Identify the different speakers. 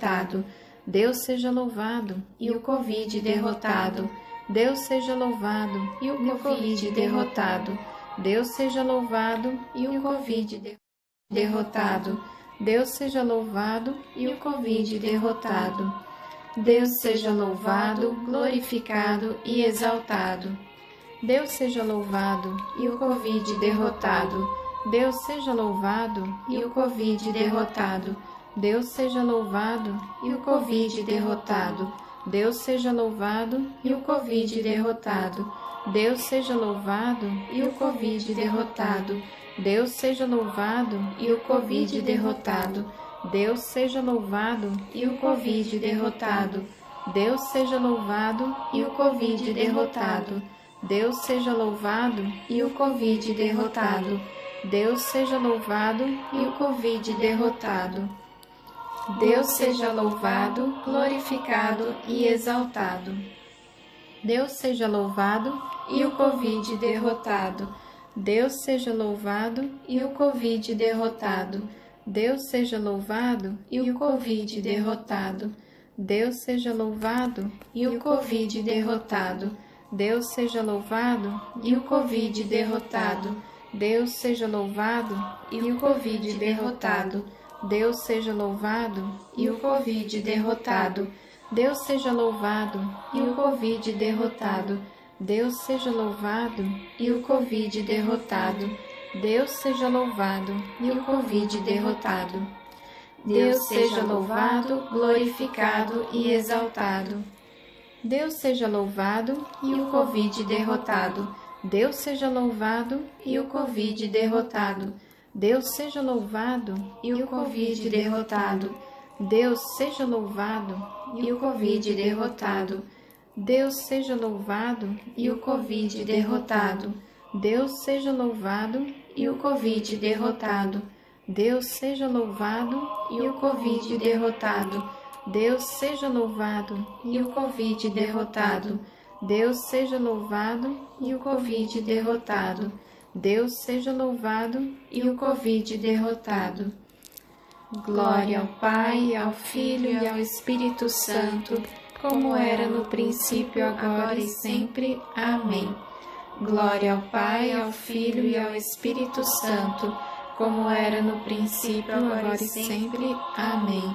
Speaker 1: derrotado. Deus seja louvado e o Covid derrotado. Deus seja louvado e o Covid derrotado. Deus seja louvado e o Covid derrotado. Deus seja louvado e o Covid derrotado. Deus seja louvado, glorificado e exaltado. Deus seja louvado e o Covid derrotado. Deus seja louvado e o Covid derrotado. Deus seja louvado e o Covid derrotado. Deus seja louvado e o Covid derrotado. Deus seja louvado e o Covid derrotado. Deus seja louvado e o Covid derrotado. Deus seja louvado e o Covid derrotado. Deus seja louvado e o Covid derrotado. Deus seja louvado e o Covid derrotado. Deus seja louvado e o Covid derrotado. Deus seja louvado, glorificado e exaltado. Deus seja louvado e o Covid derrotado. Deus seja louvado e o Covid derrotado. Deus seja louvado e o Covid derrotado. Deus seja louvado e o Covid derrotado. Deus seja louvado e o Covid derrotado. Deus seja louvado e o Covid derrotado. Deus seja louvado e o Covid derrotado. Deus seja louvado e o Covid derrotado. Deus seja louvado e o Covid derrotado. Deus seja louvado e o Covid derrotado. Deus seja louvado, glorificado e exaltado. Deus seja louvado e o Covid derrotado. Deus seja louvado e o Covid derrotado. Deus seja louvado e o Covid derrotado. Deus seja louvado e o Covid derrotado. Deus seja louvado e o Covid derrotado. Deus seja louvado e o Covid derrotado. Deus seja louvado e o Covid derrotado. Deus seja louvado e o Covid derrotado. Deus seja louvado e o Covid derrotado. Deus seja louvado e o Covid derrotado. Glória ao Pai, ao Filho e ao Espírito Santo, como era no princípio, agora e sempre. Amém. Glória ao Pai, ao Filho e ao Espírito Santo, como era no princípio, agora e sempre. Amém.